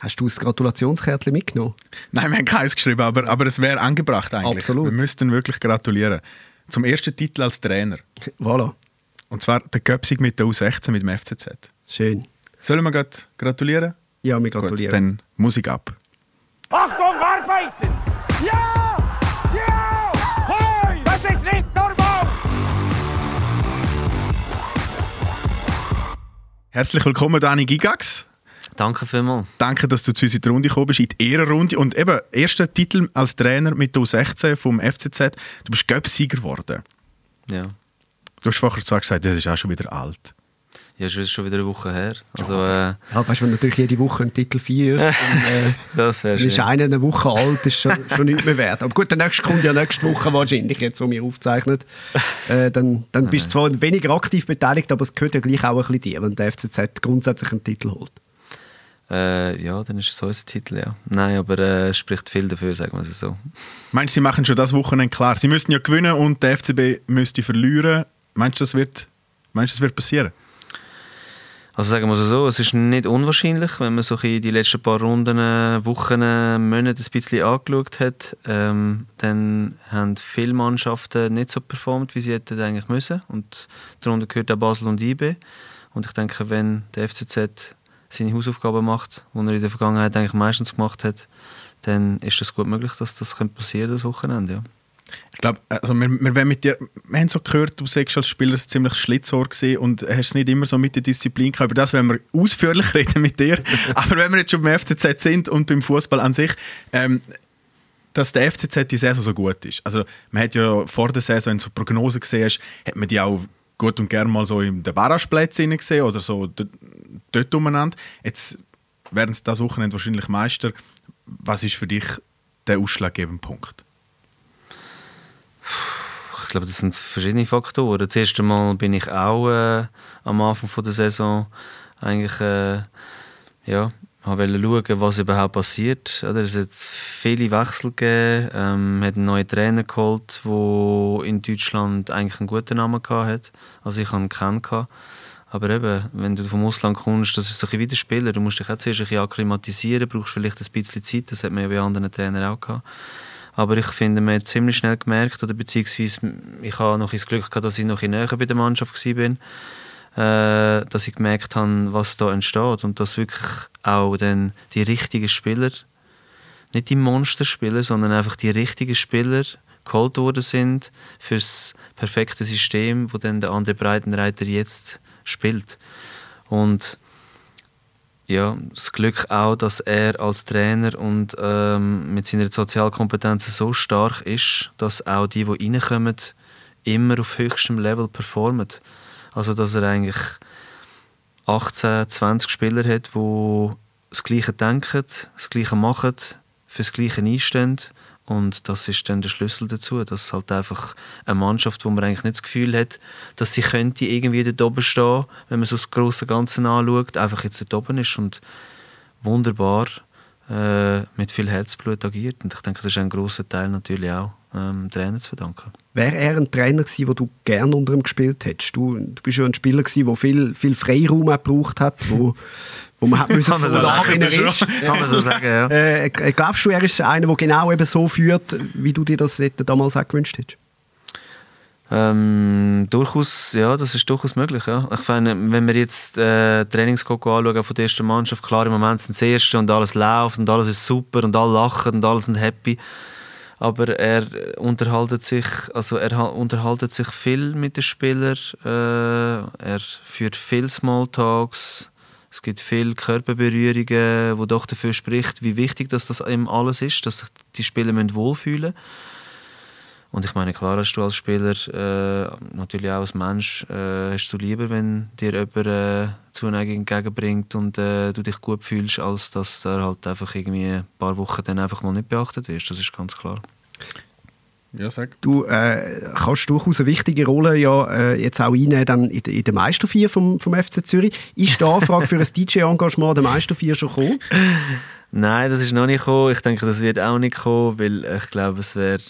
Hast du das Gratulationskärtchen mitgenommen? Nein, wir haben keins geschrieben, aber, aber es wäre angebracht eigentlich. Absolut. Wir müssten wirklich gratulieren. Zum ersten Titel als Trainer. Voilà. Und zwar der Göpsig mit der U16 mit dem FCZ. Schön. Sollen wir gerade gratulieren? Ja, wir Gut, gratulieren. dann Musik ab. Achtung, arbeiten! Ja! Ja! Hoi! Das ist nicht normal! Herzlich willkommen, Dani Gigax. Danke vielmals. Danke, dass du zu uns in die Runde gekommen bist, in die Ehrenrunde. Und eben, erster Titel als Trainer mit der U16 vom FCZ. Du bist Göpsieger geworden. Ja. Du hast vorher zwar gesagt, das ist auch schon wieder alt. Ja, es ist schon wieder eine Woche her. Also, äh, Ja, weißt du, natürlich jede Woche ein Titel feierst, dann, äh, das dann ist einer eine Woche alt, ist schon, schon nicht mehr wert. Aber gut, der nächste kommt ja nächste Woche wahrscheinlich, jetzt, wo wir aufzeichnen. Äh, dann dann bist du zwar weniger aktiv beteiligt, aber es gehört ja gleich auch ein bisschen dir, wenn der FCZ grundsätzlich einen Titel holt. Äh, ja, dann ist es unser Titel, ja. Nein, aber äh, es spricht viel dafür, sagen wir es so. Meinst du, sie machen schon das Wochenende klar? Sie müssten ja gewinnen und der FCB müsste verlieren. Meinst du, das wird, meinst du, das wird passieren? Also sagen wir es so, es ist nicht unwahrscheinlich, wenn man so die letzten paar Runden, äh, Wochen, äh, Monate ein bisschen angeschaut hat, ähm, dann haben viele Mannschaften nicht so performt, wie sie hätten eigentlich müssen. Und darunter gehört auch Basel und IB. Und ich denke, wenn der FCZ seine Hausaufgaben macht, die er in der Vergangenheit eigentlich meistens gemacht hat, dann ist es gut möglich, dass das passieren das Wochenende. Ja. Ich glaube, also wir, wir, wollen mit dir, wir haben so gehört, du sagst als Spieler ziemlich Schlitzohr gewesen und hast es nicht immer so mit der Disziplin gehabt. Über das werden wir ausführlich reden mit dir. Aber wenn wir jetzt schon beim FCZ sind und beim Fußball an sich, ähm, dass der FCZ die Saison so gut ist. Also man hat ja vor der Saison, wenn du so Prognosen gesehen hast, hat man die auch gut und gerne mal so in den Barrageplätzen gesehen oder so dort, umeinander. Jetzt werden sie das Wochenende wahrscheinlich Meister. Was ist für dich der ausschlaggebende Punkt? Ich glaube, das sind verschiedene Faktoren. Das erste Mal bin ich auch äh, am Anfang der Saison eigentlich äh, ja, wollte schauen, was überhaupt passiert. Oder es hat viele Wechsel gegeben. Ähm, hat einen neuen Trainer geholt, der in Deutschland eigentlich einen guten Namen hatte. Also ich habe ihn kennen. Aber eben, wenn du vom Ausland kommst, das ist so ein bisschen wie der Spieler. Du musst dich auch zuerst ein bisschen akklimatisieren, brauchst vielleicht ein bisschen Zeit. Das hat man ja bei anderen Trainern auch gehabt. Aber ich finde, man hat ziemlich schnell gemerkt, oder beziehungsweise ich habe noch das Glück gehabt, dass ich noch in näher bei der Mannschaft war, äh, dass ich gemerkt habe, was da entsteht und dass wirklich auch dann die richtigen Spieler, nicht die Monsterspieler, sondern einfach die richtigen Spieler geholt worden sind für das perfekte System, wo dann der andere Breitenreiter jetzt spielt. Und ja, das Glück auch, dass er als Trainer und ähm, mit seiner Sozialkompetenz so stark ist, dass auch die, die reinkommen, immer auf höchstem Level performen. Also, dass er eigentlich 18, 20 Spieler hat, die das Gleiche denken, das Gleiche machen, für das Gleiche einstehen. Und das ist dann der Schlüssel dazu, dass halt einfach eine Mannschaft, wo man eigentlich nicht das Gefühl hat, dass sie könnte irgendwie dort oben stehen, wenn man so das große Ganze anschaut, einfach jetzt dort oben ist und wunderbar äh, mit viel Herzblut agiert. Und ich denke, das ist ein großer Teil natürlich auch ähm, Trainer zu verdanken. Wäre er ein Trainer gewesen, wo du gerne unter ihm gespielt hättest? Du, du bist ja ein Spieler gewesen, der viel, viel Freiraum auch gebraucht hat, wo, wo man hat müssen Kann man so sagen, ist. Kann man so sagen, ja. Äh, äh, glaubst du, er ist einer, der genau eben so führt, wie du dir das damals auch gewünscht hättest? Ähm, durchaus, ja, das ist durchaus möglich. Ja. Ich finde, wenn wir jetzt äh, Trainingskoko anschauen von der ersten Mannschaft, klar, im Moment sind sie das Erste und alles läuft und alles ist super und alle lachen und alle sind happy. Aber er unterhaltet sich, also er ha- unterhaltet sich viel mit den Spielern. Äh, er führt viel Smalltalks. Es gibt viele Körperberührungen, wo doch dafür spricht, wie wichtig dass das ihm alles ist, dass sich die Spieler müssen wohlfühlen und ich meine, klar hast du als Spieler, äh, natürlich auch als Mensch, äh, hast du lieber, wenn dir jemand äh, Zuneigung entgegenbringt und äh, du dich gut fühlst, als dass er halt einfach irgendwie ein paar Wochen dann einfach mal nicht beachtet wirst. Das ist ganz klar. Ja, sag. Du äh, kannst durchaus eine wichtige Rolle ja äh, jetzt auch einnehmen dann in, in der Meistervier vom, vom FC Zürich. Ist die Anfrage für ein DJ-Engagement der Meistervier schon gekommen? Nein, das ist noch nicht gekommen. Ich denke, das wird auch nicht kommen, weil ich glaube, es wäre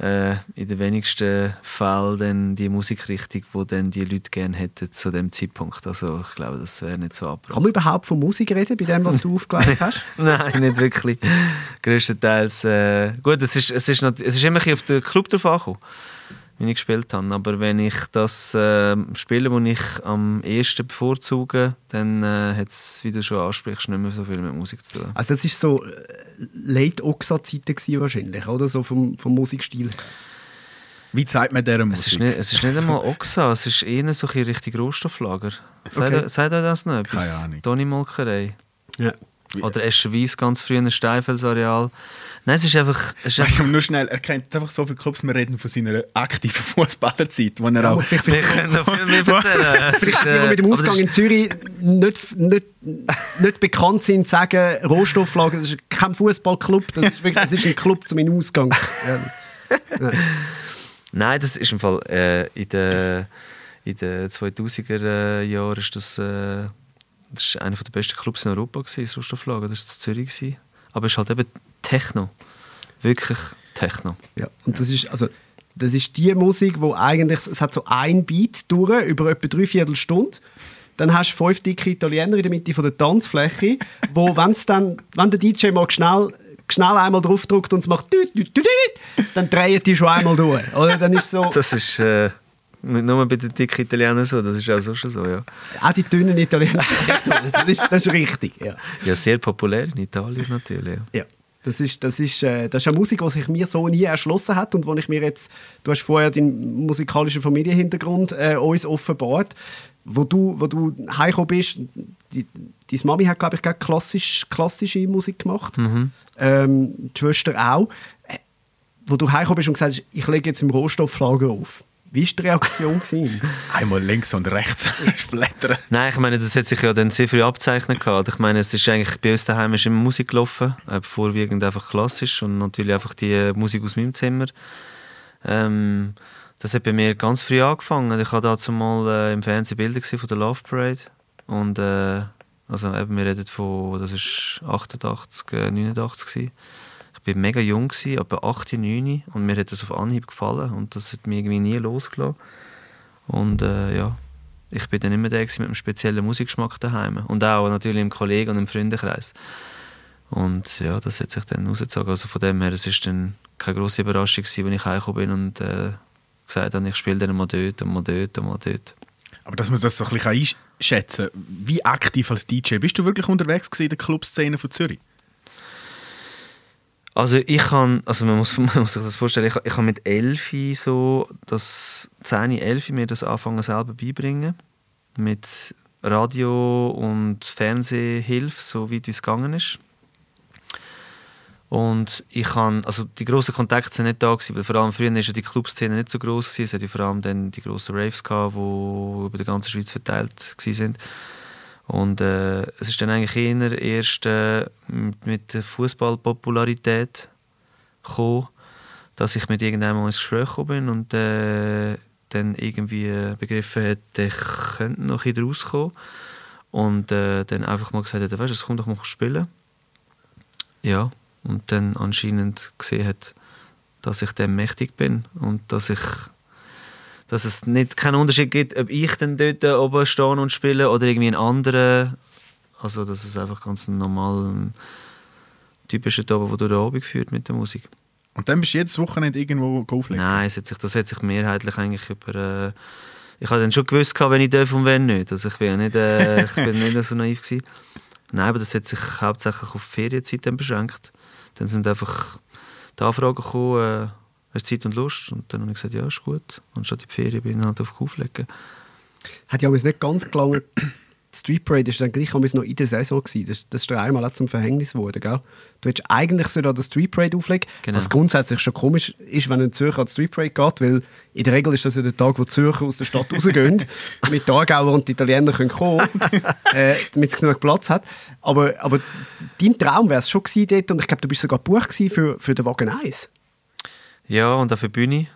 äh, in den wenigsten Fällen dann die Musikrichtung, die dann die Leute gerne hätten zu dem Zeitpunkt. Also ich glaube, das wäre nicht so abrupt. Kann man überhaupt von Musik reden, bei dem, was du aufgelegt hast? Nein, nicht wirklich. Größtenteils. Äh, gut, es ist, es, ist noch, es ist immer ein bisschen auf den Club drauf angekommen, wie ich gespielt habe. Aber wenn ich das äh, spiele, das ich am ehesten bevorzuge, dann äh, hat es, wie du schon ansprichst, nicht mehr so viel mit Musik zu tun. Also das war so äh, late Oxa-Zeiten gewesen wahrscheinlich, oder? So vom, vom Musikstil. Wie zeigt man dieser Es Musik? ist nicht, es ist nicht einmal Oxa, es ist eher so ein richtig Rohstofflager. Sagt, Okay. euch das noch etwas? Keine Ahnung. Toni Molkerei. Ja. Oder Escherwies, ganz früh ein Steinfelsareal. Nein, es ist einfach... Es ist Weißt einfach nur schnell, er kennt einfach so viele Clubs, wir reden von seiner aktiven Fußballerzeit, wo er Ja, auch... wir können noch viel mehr erzählen. Es Vielleicht ist, die, äh, die mit dem Ausgang in Zürich nicht, nicht, nicht bekannt sind, sagen, Rohstofflager, das ist kein Fußballclub, das ist, wirklich, das ist ein Club zum in den Ausgang. Ja. Nein, das ist im Fall äh, in den in den 2000er äh, Jahren ist das, äh, das ist einer der besten Clubs in Europa gewesen, das Rohstofflager, das war in Zürich gewesen. Aber es ist halt eben Techno, wirklich Techno. Ja. Und das ist, also, das ist die Musik, wo eigentlich, es hat so ein Beat durch, über etwa drei Viertelstunde. Dann hast du fünf dicke Italiener in der Mitte von der Tanzfläche, wo, wenn's dann, wenn der DJ mal schnell, schnell einmal draufdrückt und es macht düt, düt, düt, düt, dann drehen die schon einmal durch. Oder? Dann ist so, Das ist äh, nicht nur bei den dicken Italienern so, das ist auch so schon so, ja. auch die dünnen Italiener. das, ist, das ist richtig, ja. Ja, sehr populär in Italien natürlich, ja. Ja, das ist, das ist, äh, das ist eine Musik, die sich mir so nie erschlossen hat und wo ich mir jetzt, du hast vorher deinen musikalischen Familienhintergrund äh, uns offenbart, wo du, wo du heimgekommen bist, die, deine Mami hat, glaube ich, gerade klassisch, klassische Musik gemacht, ähm, die Schwester auch, äh, wo du heimgekommen bist und gesagt hast, ich lege jetzt im Rohstofflager auf. Wie war die Reaktion? gewesen? Einmal links und rechts splattern. Nein, ich meine, das hat sich ja dann sehr früh abzeichnet gehabt. Ich meine, es ist eigentlich bei uns daheim ist immer Musik gelaufen, äh, vorwiegend einfach klassisch und natürlich einfach die äh, Musik aus meinem Zimmer. Ähm, das hat bei mir ganz früh angefangen. Ich habe dazu mal äh, im Fernsehen Bilder gesehen von der Love Parade und äh, also eben, wir reden von, das ist 88, äh, 89 gewesen. Ich war mega jung, gewesen, etwa 8, 9 und mir hat das auf Anhieb gefallen und das hat mich irgendwie nie losgelassen. Und äh, ja, ich bin dann immer der mit einem speziellen Musikgeschmack daheim und auch natürlich im Kollegen- und im Freundekreis. Und ja, das hat sich dann rausgezogen. Also von dem her, es ist dann keine grosse Überraschung gewesen, wenn ich heimgekommen bin und äh, gesagt habe, ich spiele dann mal dort und mal dort und mal dort. Aber dass man das so ein bisschen einschätzen kann, wie aktiv als DJ bist du wirklich unterwegs in der Clubszene von Zürich? Also ich kann, also man muss, man muss sich das vorstellen, ich, ich kann mit 11 so, das 10, 11 mir das anfangen selber beibringen. Mit Radio und Fernsehhilfe, so wie es gegangen ist. Und ich kann, also die grossen Kontakte sind nicht da gewesen, weil vor allem früher war ja die Clubszene nicht so groß gewesen. Es hatte ja vor allem dann die grossen Raves gehabt, die über die ganze Schweiz verteilt sind. Und äh, es ist dann eigentlich eher erst äh, mit, mit der Fußballpopularität dass ich mit irgendjemandem ins Gespräch gekommen bin und äh, dann irgendwie äh, begriffen hat, ich könnte noch ein rauskommen. Und äh, dann einfach mal gesagt hat, weißt du, es kommt doch mal spielen. Ja, und dann anscheinend gesehen hat, dass ich dem mächtig bin und dass ich dass es nicht keinen Unterschied gibt, ob ich dann dort oben stehe und spiele oder irgendwie ein anderer. Also, dass es einfach ganz ein normaler, typischer Job, der durch den Abend führt mit der Musik. Und dann bist du jedes Wochenende irgendwo auflegen? Nein, es hat sich, das hat sich mehrheitlich eigentlich über. Äh, ich habe dann schon gewusst, wenn ich darf und wenn nicht. Also ich bin ja nicht, äh, ich bin nicht so naiv gewesen. Nein, aber das hat sich hauptsächlich auf Ferienzeit dann beschränkt. Dann sind einfach die Anfragen gekommen, äh, hast du Zeit und Lust? Und dann habe ich gesagt, ja, ist gut. Und statt die Ferien bin ich halt auf Auflegen. Hat ja aber nicht ganz gelangt. Die Street Parade ist dann gleich noch in der Saison gewesen. Das, das ist dir einmal auch zum Verhängnis geworden, gell? Du hättest eigentlich so da den Street Parade auflegen, Genau. was grundsätzlich schon komisch ist, wenn ein Zürcher an die Street Parade geht, weil in der Regel ist das ja der Tag, wo die Zürcher aus der Stadt rausgehen, damit die Aargauer und die Italiener können kommen äh, damit es genug Platz hat. Aber, aber dein Traum wäre es schon gewesen dort und ich glaube, du bist sogar gewesen für, für den Wagen 1. Ja, und auf der Bühne.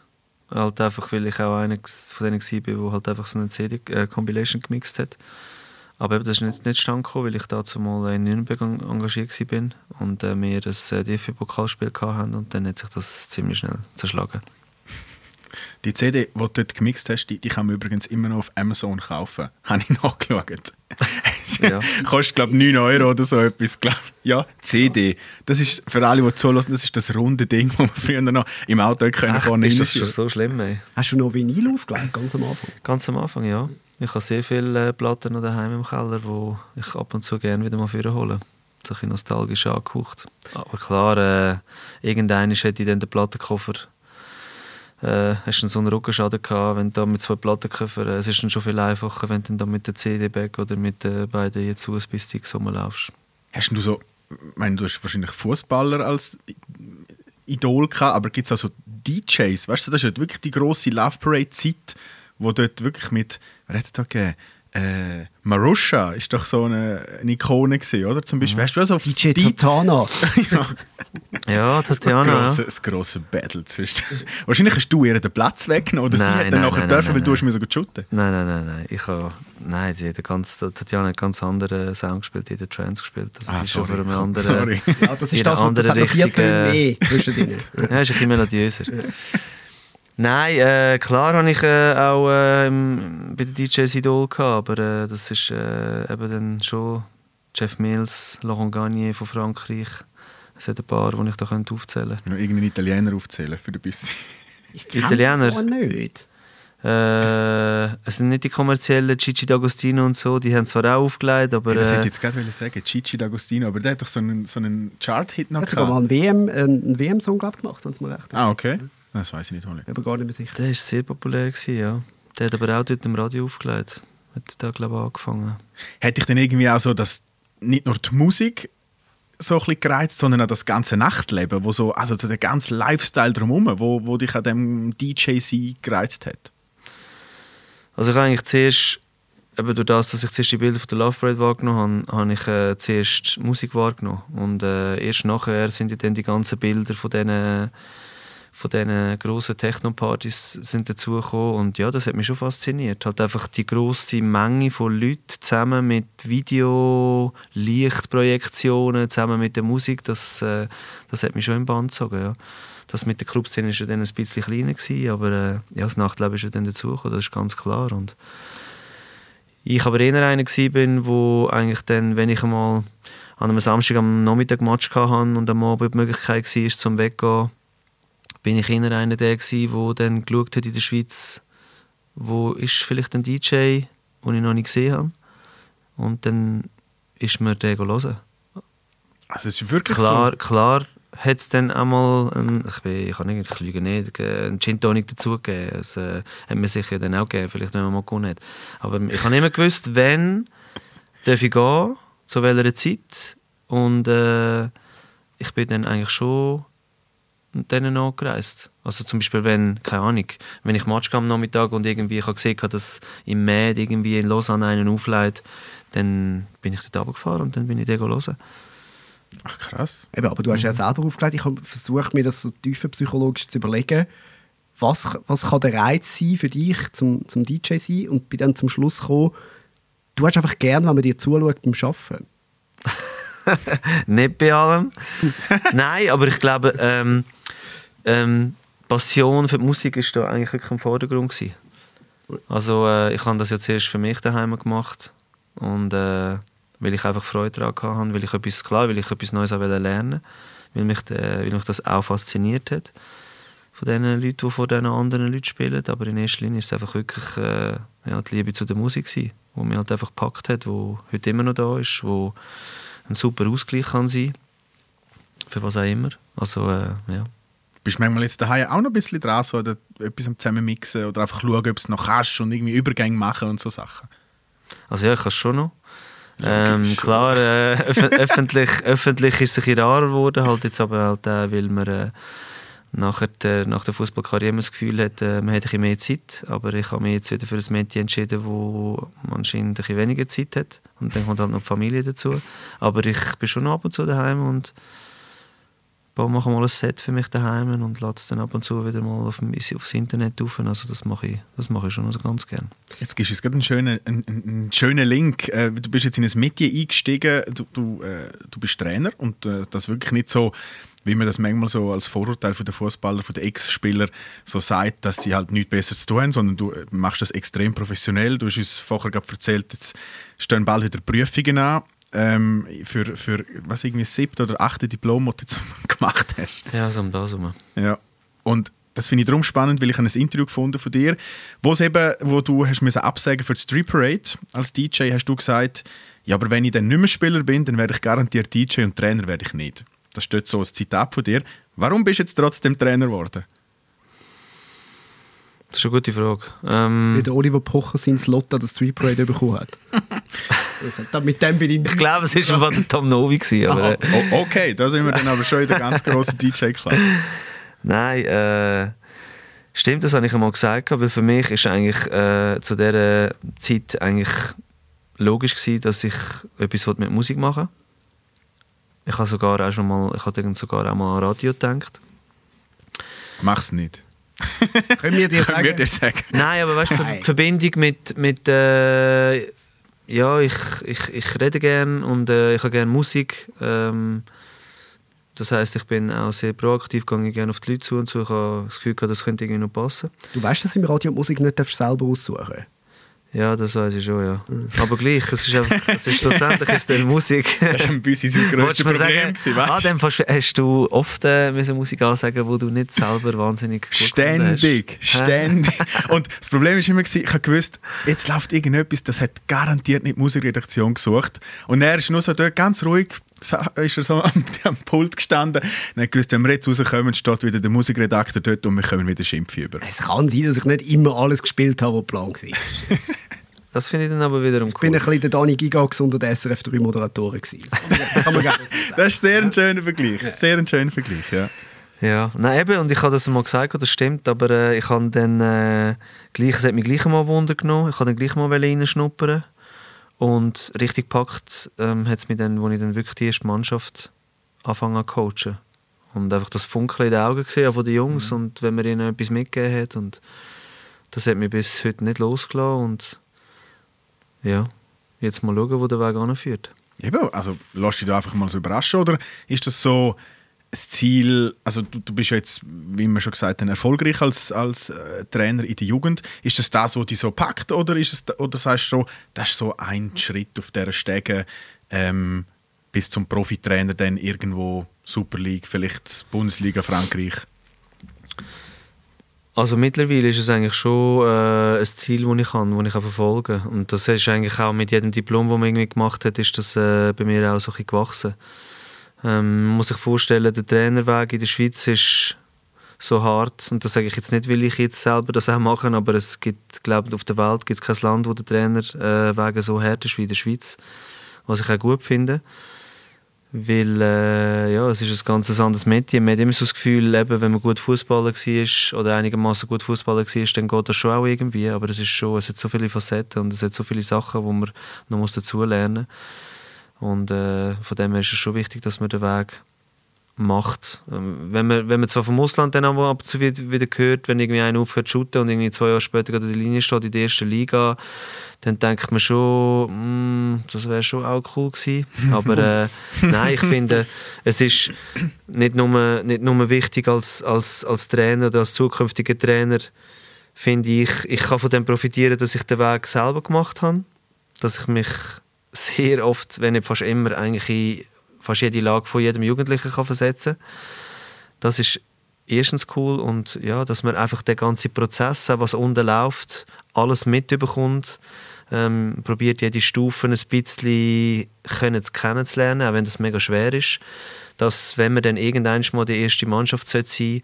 Halt einfach, weil ich auch einer von denen war, der halt einfach so eine CD-Compilation gemixt hat. Aber das ist nicht, nicht stand gekommen, weil ich dazu mal in Nürnberg en- engagiert war und äh, wir ein äh, DFB-Pokalspiel hatten und dann hat sich das ziemlich schnell zerschlagen. Die CD, die du dort gemixt hast, die, die kann man übrigens immer noch auf Amazon kaufen. Habe ich nachgeschaut. Ja. Kostet, glaube ich, 9 Euro oder so etwas. Glaub. Ja, CD. Das ist, für alle, die zulassen, das ist das runde Ding, das man früher noch im Auto können Echt, vorne ist das schon so schlimm, ey? Hast du noch Vinyl aufgelegt, ganz am Anfang? Ganz am Anfang, ja. Ich habe sehr viele äh, Platten noch daheim im Keller, wo ich ab und zu gerne wieder mal vorhole. So ein bisschen nostalgisch angehaucht. Aber klar, äh, irgendwann hätte ich dann den Plattenkoffer äh, hast du so einen Rückenschaden gehabt, wenn du da mit zwei Plattenkoffer, äh, es ist dann schon viel einfacher, wenn du dann da mit der CD-Bag oder mit den beiden jetzt USB-Sticks rumlaufst. Hast du so, meine, du hast wahrscheinlich Fußballer als Idol gehabt, aber gibt es auch so DJs? Weißt du, das ist halt wirklich die grosse Love Parade-Zeit, wo dort wirklich mit, wer hat es da gegeben? Äh, Marusha ist doch so eine, eine Ikone gewesen, oder? Zum Beispiel, hast du auch so DJ Tatana. ja, Ja, Tatjana, das, ja. grosse, das grosse Battle zwischen. Wahrscheinlich hast du ihr den Platz weggenommen oder sie Nein, hat dann nein, nachher nein, dürfen, nein, weil du hast mir so gut shooten. Nein, nein, nein, nein. Ich habe, nein, sie hat einen ganz, Tatjana hat einen ganz anderen Sound gespielt, die hat den Trance gespielt. Also, Ah, die ist schon sorry. von einem anderen, Sorry. Ja, das ist das, was das noch vier Töne Richtung, mehr zwischen ihnen. Ja, ist ein bisschen melodiöser. Nein, äh, klar habe ich äh, auch äh, im- bei den DJs Idol gehabt, aber äh, das ist äh, eben dann schon Jeff Mills, Laurent Garnier von Frankreich. Es hat ein paar, die ich da könnte aufzählen Noch irgendeinen Italiener aufzählen für den Büssi. Italiener? aber nicht. Äh, es sind nicht die kommerziellen Gigi D'Agostino und so, die haben zwar auch aufgelegt, aber Ja, das hätte äh, ich jetzt gerade sagen, Gigi D'Agostino, aber der hat doch so einen, so einen Chart-Hit noch Er hat sogar mal einen WM, einen WM-Song glaub, gemacht, wenn es mir recht ist. Ah, okay. Das weiß ich nicht, Holly. Ich bin gar nicht mehr sicher. der war sehr populär, gewesen, ja. Der hat aber auch dort im Radio aufgelegt. Hat da, glaube ich, angefangen. Hätte ich dann irgendwie auch so, dass nicht nur die Musik so ein bisschen gereizt, sondern auch das ganze Nachtleben, wo so, also der ganze Lifestyle drumherum, wo, wo dich an dem DJ-Sein gereizt hat. Also ich habe eigentlich zuerst, eben durch das, dass ich zuerst die Bilder von der Love Parade wahrgenommen habe, habe ich äh, zuerst Musik wahrgenommen. Und äh, erst nachher sind ja dann die ganzen Bilder von diesen von diesen grossen Techno-Partys sind dazugekommen und ja, das hat mich schon fasziniert. Halt einfach die grosse Menge von Leuten zusammen mit Video, Lichtprojektionen, zusammen mit der Musik, das, äh, das hat mich schon im Band gezogen, ja. Das mit der Clubszene war dann ein bisschen kleiner, aber äh, ja, das Nachtleben ist dann dazugekommen, das ist ganz klar. Und ich aber eher einer war, wo eigentlich dann, wenn ich einmal an einem Samstag am Nachmittag Match hatte und am Abend die Möglichkeit war, zum Weggehen, bin ich eher einer der gewesen, der dann geschaut hat in der Schweiz, wo ist vielleicht ein DJ, den ich noch nicht gesehen habe. Und dann ist mir der hören. Also es ist wirklich Klar, so. klar hat es dann einmal, ein, ich, bin, ich kann nicht, ich lüge nicht, einen Gin Tonic dazugegeben. Das äh, hat mir sicher dann auch gegeben, vielleicht wenn man mal gewonnen hat. Aber ich habe immer gewusst, wenn darf ich gehen, zu welcher Zeit. Und äh, ich bin dann eigentlich schon denen angereist. Also zum Beispiel, wenn, keine Ahnung, wenn ich Match gehe am Nachmittag und irgendwie ich habe gesehen, habe, dass im Med irgendwie in Lausanne einen aufleitet, dann bin ich dort runtergefahren und dann bin ich den hören. Ach krass. Eben, aber du hast ja selber aufgelegt. Ich habe versucht, mir das so tiefenpsychologisch zu überlegen. Was, was kann der Reiz sein für dich zum, zum DJ sein? Und bin dann zum Schluss gekommen, du hast einfach gern, wenn man dir zuschaut beim Arbeiten. Nicht bei allem. Nein, aber ich glaube, ähm, ähm, Passion für die Musik ist da eigentlich wirklich im Vordergrund gewesen. Also äh, ich habe das ja zuerst für mich daheim gemacht und äh, weil ich einfach Freude daran hatte, weil ich etwas klar, weil ich etwas Neues auch lernen weil mich, äh, weil mich das auch fasziniert hat von den Leuten, die vor diesen anderen Leuten spielen. Aber in erster Linie ist es einfach wirklich äh, ja, die Liebe zu der Musik gewesen, die mich halt einfach gepackt hat, die heute immer noch da ist, wo ein super Ausgleich kann sein für was auch immer. Also äh, ja. Bist du manchmal jetzt daheim auch noch ein bisschen dran, so, oder etwas am zusammen mixen oder einfach schauen, ob es noch kannst und irgendwie Übergänge machen und so Sachen? Also ja, ich kann es schon noch. Ähm, klar, äh, öff öffentlich, öffentlich ist es ein bisschen rarer geworden, halt jetzt aber halt auch, weil man äh, nachher der, nach der Fußballkarriere immer das Gefühl hat, äh, man bisschen mehr Zeit, aber ich habe mich jetzt wieder für ein Mädchen entschieden, wo anscheinend ein weniger Zeit hat und dann kommt halt noch die Familie dazu. Aber ich bin schon ab und zu daheim und mache mal ein Set für mich daheim und lade es dann ab und zu wieder mal auf aufs Internet auf. Also das mache ich, das mache ich schon also ganz gerne. Jetzt gibst du uns gerade einen schönen, einen, einen schönen Link. Äh, du bist jetzt in ein Metier eingestiegen, du, du, äh, du bist Trainer und das wirklich nicht so, wie man das manchmal so als Vorurteil von den Fußballer, von den Ex-Spieler so sagt, dass sie halt nichts besser zu tun haben, sondern du äh, machst das extrem professionell. Du hast uns vorher gerade erzählt, jetzt stehen bald wieder Prüfungen an ähm, für, für was irgendwie siebte oder achte Diplom, das du jetzt gemacht hast. Ja, so um das herum. Ja. Und das finde ich darum spannend, weil ich ein Interview gefunden von dir, wo eben, wo du hast müssen absagen für die Street Parade als DJ, hast du gesagt, ja, aber wenn ich dann nicht mehr Spieler bin, dann werde ich garantiert DJ und Trainer werde ich nicht. Das steht so als Zitat von dir. Warum bist du jetzt trotzdem Trainer geworden? Das ist eine gute Frage. Ähm, Wie der Oliver Pocher sein Slot an der Street Parade bekommen hat. Das- Mit dem bin ich ich glaube, es war von der Tom Novi. Gewesen, aber, äh, Oh, okay, da sind wir dann aber schon in der ganz grossen DJ-Klasse. Nein, äh, stimmt, das habe ich einmal gesagt, weil für mich ist eigentlich äh, zu dieser Zeit eigentlich logisch gewesen, dass ich etwas mit Musik machen will. Ich habe sogar auch schon mal, ich habe sogar auch mal an Radio gedacht. Mach's nicht. Können wir dir Können wir sagen? dir sagen. Nein, aber weißt du, Verbindung mit, mit äh, ja, ich, ich, ich rede gerne und äh, ich habe gerne Musik. Ähm, das heißt, ich bin auch sehr proaktiv, gehe gerne auf die Leute zu und so. Ich habe das Gefühl, gehabt, das könnte irgendwie noch passen. Du weißt, dass im Radio Musik nicht darfst selber aussuchen Ja, das weiß ich schon, ja. Aber gleich, es ist, einfach, es ist schlussendlich ist dann Musik. Das war bei uns unser grösstes Problem. sagen, gewesen, ah, weißt? fast, hast du oft äh, Musik ansagen, wo du nicht selber wahnsinnig gut gefunden hast. Ständig, ständig. Und das Problem war immer, ich habe gewusst, jetzt läuft irgendetwas, das hat garantiert nicht die Musikredaktion gesucht. Und er ist nur so dort ganz ruhig, ist er so am, am Pult gestanden. Und hat gewusst, wenn wir jetzt rauskommen, steht wieder der Musikredakteur dort und wir kommen wieder Schimpf über. Es kann sein, dass ich nicht immer alles gespielt habe, was geplant war. Ich Das finde ich dann aber wiederum cool. bin ein bisschen der Dani Gigax unter den SRF 3 Moderatoren. gewesen. Das kann man gerne so sagen. Das ist sehr ein schöner Vergleich. Sehr ein schöner Vergleich, ja. Ja, nein, eben, und ich habe das mal gesagt, das stimmt, aber äh, ich habe dann äh, gleich, es hat mich gleich mal Wunder genommen, ich habe dann gleich mal reinschnuppern und richtig gepackt ähm, hat es mich dann, wo ich dann wirklich die erste Mannschaft anfangen zu coachen. Und einfach das Funkeln in den Augen gesehen von den Jungs und wenn man ihnen etwas mitgegeben hat und das hat mich bis heute nicht losgelassen und ja, jetzt mal schauen, wo der Weg anführt. Eben, also lass dich da einfach mal so überraschen oder? Ist das so das Ziel, also du, du bist ja jetzt, wie wir schon gesagt haben, erfolgreich als, als äh, Trainer in der Jugend. Ist das das, was dich so packt oder, ist es, oder sagst du, so, das ist so ein Schritt auf dieser Stege ähm, bis zum Profitrainer dann irgendwo Super League, vielleicht Bundesliga Frankreich? Also mittlerweile ist es eigentlich schon äh, ein Ziel, das ich habe, das ich verfolgen kann. Und das ist eigentlich auch mit jedem Diplom, das man irgendwie gemacht hat, ist das äh, bei mir auch so ein bisschen gewachsen. Ähm, man muss sich vorstellen, der Trainerweg in der Schweiz ist so hart. Und das sage ich jetzt nicht, weil ich jetzt selber das auch mache, aber es gibt, glaube ich, auf der Welt gibt es kein Land, wo der Trainerweg so hart ist wie in der Schweiz. Was ich auch gut finde. Weil äh, ja, es ist ein ganz anderes Metier. Man hat immer so das Gefühl, eben, wenn man gut Fußballer war oder einigermaßen gut Fußballer war, dann geht das schon auch irgendwie. Aber es ist schon, es hat so viele Facetten und es hat so viele Sachen, wo man noch dazulernen muss. Und äh, von dem her ist es schon wichtig, dass man den Weg macht. Ähm, wenn, man, wenn man zwar vom Ausland dann aber ab und zu wieder, hört, wenn irgendwie einer aufhört zu shooten und irgendwie zwei Jahre später gerade in der Linie steht in der ersten Liga, dann denkt man schon, mm, das wäre schon auch cool gewesen. Aber äh, nein, ich finde, es ist nicht nur, nicht nur wichtig als, als, als Trainer oder als zukünftiger Trainer, finde ich, ich kann von dem profitieren, dass ich den Weg selber gemacht habe, dass ich mich sehr oft, wenn nicht fast immer, eigentlich in fast jede Lage von jedem Jugendlichen kann versetzen Das ist erstens cool und ja, dass man einfach den ganzen Prozess, was unten läuft, alles mitbekommt, ähm, probiert jede Stufe ein bisschen kennenzulernen, auch wenn das mega schwer ist. Dass, wenn man dann irgendwann mal die erste Mannschaft sein sollte,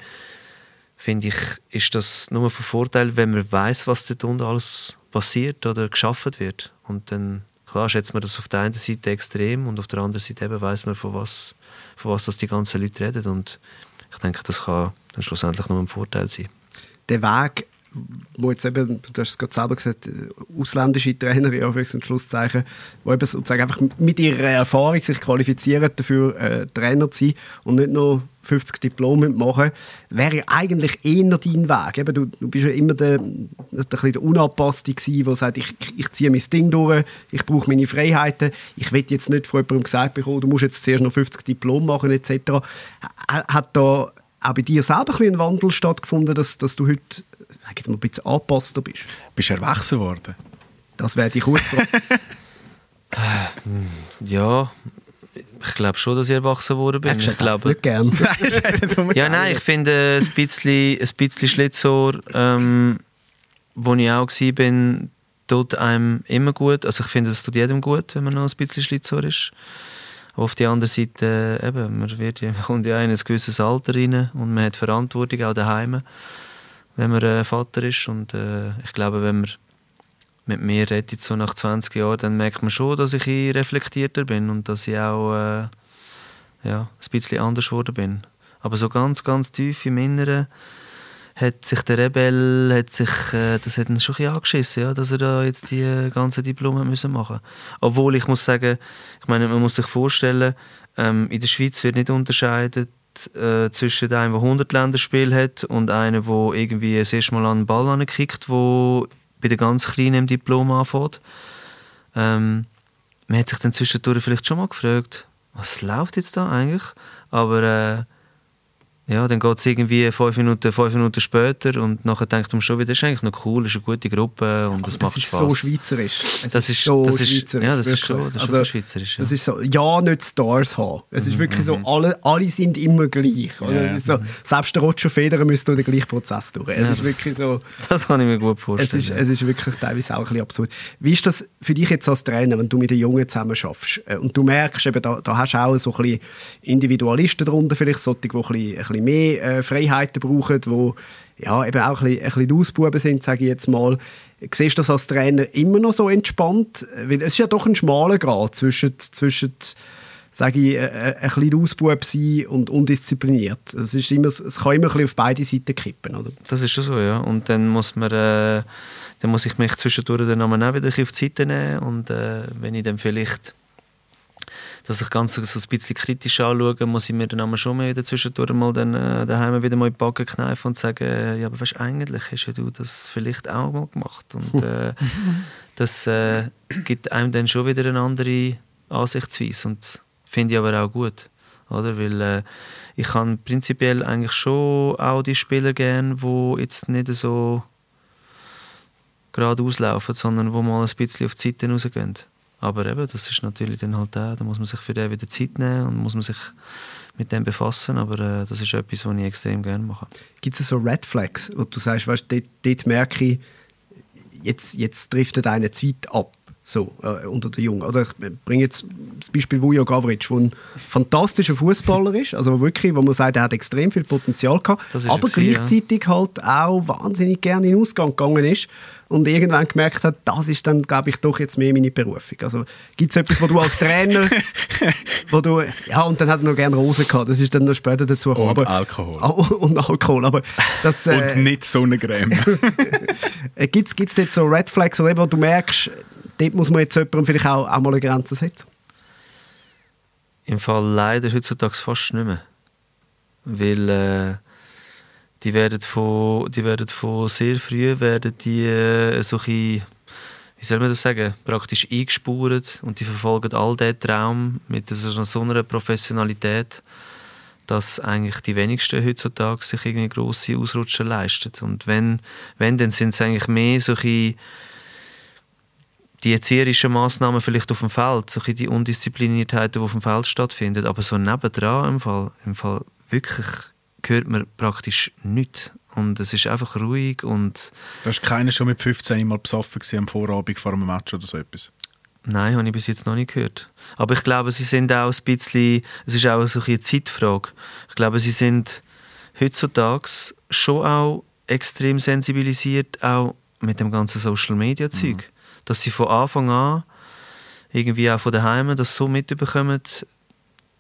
finde ich, ist das nur von Vorteil, wenn man weiß, was dort unten alles passiert oder geschaffen wird. Und dann, klar, schätzt man das auf der einen Seite extrem und auf der anderen Seite eben weiß man, von was, von was das die ganzen Leute reden. Und ich denke, das kann dann schlussendlich nur ein Vorteil sein. Der Weg wo jetzt eben, du hast es gerade selber gesagt, ausländische Trainer, ja, für Schlusszeichen, die eben sozusagen einfach mit ihrer Erfahrung sich qualifizieren dafür, äh, Trainer zu sein und nicht nur 50 Diplome machen, wäre ja eigentlich eher dein Weg. Eben, du, du bist ja immer der, der, der Unabpasste gewesen, der sagt, ich, ich ziehe mein Ding durch, ich brauche meine Freiheiten, ich will jetzt nicht von jemandem gesagt bekommen, du musst jetzt zuerst noch 50 Diplome machen etc. Hat da auch bei dir selber ein, ein Wandel stattgefunden, dass, dass du heute sag mal, ein bisschen angepasster bist? Bist du erwachsen worden? Das wäre die Kurzfrage. ja, ich glaube schon, dass ich erwachsen geworden bin. Ich glaube nicht gern. ja, nein, ich finde ein bisschen, ein bisschen Schlitzohr, ähm, wo ich auch war, tut einem immer gut. Also ich finde, es tut jedem gut, wenn man noch ein bisschen Schlitzohr ist. Aber auf der anderen Seite, äh, eben, man, wird, man kommt ja in ein gewisses Alter rein und man hat Verantwortung auch daheim, wenn man äh, Vater ist. Und äh, ich glaube, wenn man mit mir redet so nach 20 Jahren, dann merkt man schon, dass ich reflektierter bin und dass ich auch äh, ja, ein bisschen anders geworden bin. Aber so ganz, ganz tief im Inneren hat sich der Rebell, hat sich, äh, das hat ihn schon ein bisschen angeschissen, ja, dass er da jetzt die ganzen Diplome müssen machen Obwohl ich muss sagen, ich meine, man muss sich vorstellen, ähm, in der Schweiz wird nicht unterscheidet äh, zwischen einem, der 100 Länderspiele hat und einem, der irgendwie das erste Mal an den Ball ankickt, wo bei den ganz Kleinen im Diplom anfängt. Ähm, man hat sich dann zwischendurch vielleicht schon mal gefragt, was läuft jetzt da eigentlich? Aber äh, ja, dann geht es irgendwie fünf Minuten, fünf Minuten später und nachher denkt man schon wieder, das ist eigentlich noch cool, das ist eine gute Gruppe und das, das macht ist Spaß. so schweizerisch. Es das ist, so das ist, schweizerisch. Ja, das ist schon, das ist also, schweizerisch. Ja. Das ist so, ja, nicht Stars haben. Es ist mhm, wirklich so, mhm. alle, alle sind immer gleich. Oder? Ja. So, selbst der Roger Federer müsste durch den gleichen Prozess durch. Es ja, ist das, wirklich so, das kann ich mir gut vorstellen. Es ist, es ist wirklich teilweise auch ein bisschen absurd. Wie ist das für dich jetzt als Trainer, wenn du mit den Jungen zusammen schaffst äh, und du merkst, eben, da, da hast du auch so ein bisschen Individualisten darunter, vielleicht solche, die ein bisschen, ein bisschen mehr äh, Freiheiten brauchen, die ja, eben auch ein bisschen, ein bisschen Ausbuben sind, sage ich jetzt mal. Siehst du das als Trainer immer noch so entspannt? Weil es ist ja doch ein schmaler Grad zwischen, zwischen sage ich, ein, ein bisschen Ausbub sein und undiszipliniert. Es, ist immer, es kann immer ein bisschen auf beide Seiten kippen, oder? Das ist schon so, ja. Und dann muss man... Äh, dann muss ich mich zwischendurch dann auch wieder auf die Seite nehmen und äh, wenn ich dann vielleicht dass ich ganz so ein bisschen kritisch anschaue, muss ich mir dann schon mal zwischendurch mal dann, äh, daheim wieder mal in die Backen kneifen und sagen, ja, aber weißt, eigentlich hast ja du das vielleicht auch mal gemacht. Und äh, das äh, gibt einem dann schon wieder eine andere Ansichtsweise und finde ich aber auch gut. Oder? Weil äh, ich kann prinzipiell eigentlich schon auch die Spieler gerne, die jetzt nicht so gerade auslaufen, sondern wo mal ein bisschen auf die Seite rausgehen. Aber eben, das ist natürlich dann halt auch, da muss man sich für den wieder Zeit nehmen und muss man sich mit dem befassen, aber äh, das ist etwas, was ich extrem gerne mache. Gibt es so Red Flags, wo du sagst, weißt, dort, dort merke ich, jetzt, jetzt driftet eine Zeit ab, so, äh, unter den Jungen. Oder ich bringe jetzt das Beispiel Vujo Gavric, der ein fantastischer Fußballer ist, also wirklich, wo man sagt, er hat extrem viel Potenzial gehabt, aber gleichzeitig ja. halt auch wahnsinnig gerne in den Ausgang gegangen ist und irgendwann gemerkt hat, das ist dann, glaube ich, doch jetzt mehr meine Berufung. Also gibt es etwas, wo du als Trainer, wo du, ja, und dann hat er noch gerne Rosen gehabt, das ist dann noch später dazu gekommen. Und aber, Alkohol. Oh, und Alkohol, aber das... Äh, und nicht Sonnencreme. gibt es jetzt so Red Flags, wo du merkst, dort muss man jetzt jemandem vielleicht auch, auch mal eine Grenze setzen? Im Fall leider heutzutage fast nicht mehr. Weil... Äh, die werden von, die werden von sehr früh werden die äh, solche, wie soll man das sagen, praktisch eingespurt und die verfolgen all diesen Traum mit so, so einer Professionalität, dass eigentlich die wenigsten heutzutage sich irgendwie grosse Ausrutscher leisten. Und wenn, wenn dann sind es eigentlich mehr solche die erzieherischen Massnahmen vielleicht auf dem Feld, solche die Undiszipliniertheiten, die auf dem Feld stattfinden, aber so nebendran im Fall, im Fall wirklich hört man praktisch nichts. Und es ist einfach ruhig und... Da ist keiner schon mit 15 mal besoffen am Vorabend vor einem Match oder so etwas? Nein, habe ich bis jetzt noch nicht gehört. Aber ich glaube, sie sind auch ein bisschen... Es ist auch so eine Zeitfrage. Ich glaube, sie sind heutzutage schon auch extrem sensibilisiert, auch mit dem ganzen Social-Media-Zeug. Mhm. Dass sie von Anfang an irgendwie auch von daheim das so mitbekommen,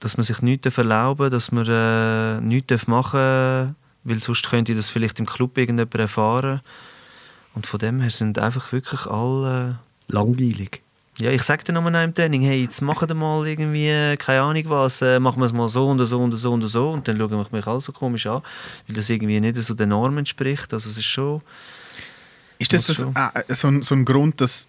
dass man sich nichts erlauben darf, dass man äh, nichts machen darf, weil sonst könnte das vielleicht im Club irgendjemand erfahren. Und von dem her sind einfach wirklich alle... Langweilig. Ja, ich sage dir nochmal im Training, hey, jetzt machen wir mal irgendwie, äh, keine Ahnung was, äh, machen wir es mal so und so und so und so und dann schauen mich alle so komisch an, weil das irgendwie nicht so den Normen entspricht. Also es ist schon... Ist das, das schon? äh, so, ein, so ein Grund, dass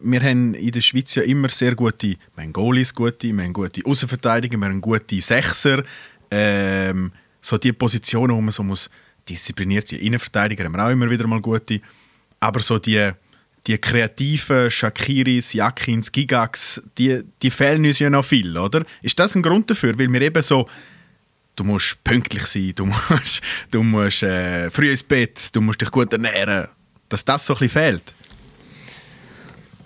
wir haben in der Schweiz ja immer sehr gute, Goalies gute, wir haben gute Außenverteidiger, wir haben gute Sechser, ähm, so die Positionen, wo man so muss diszipliniert sein. Innenverteidiger haben wir auch immer wieder mal gute, aber so die, die kreativen Shakiris, Jakins, Gigax, die, die fehlen uns ja noch viel, oder? Ist das ein Grund dafür, weil wir eben so du musst pünktlich sein, du musst, du musst äh, früh ins Bett, du musst dich gut ernähren, dass das so ein bisschen fehlt.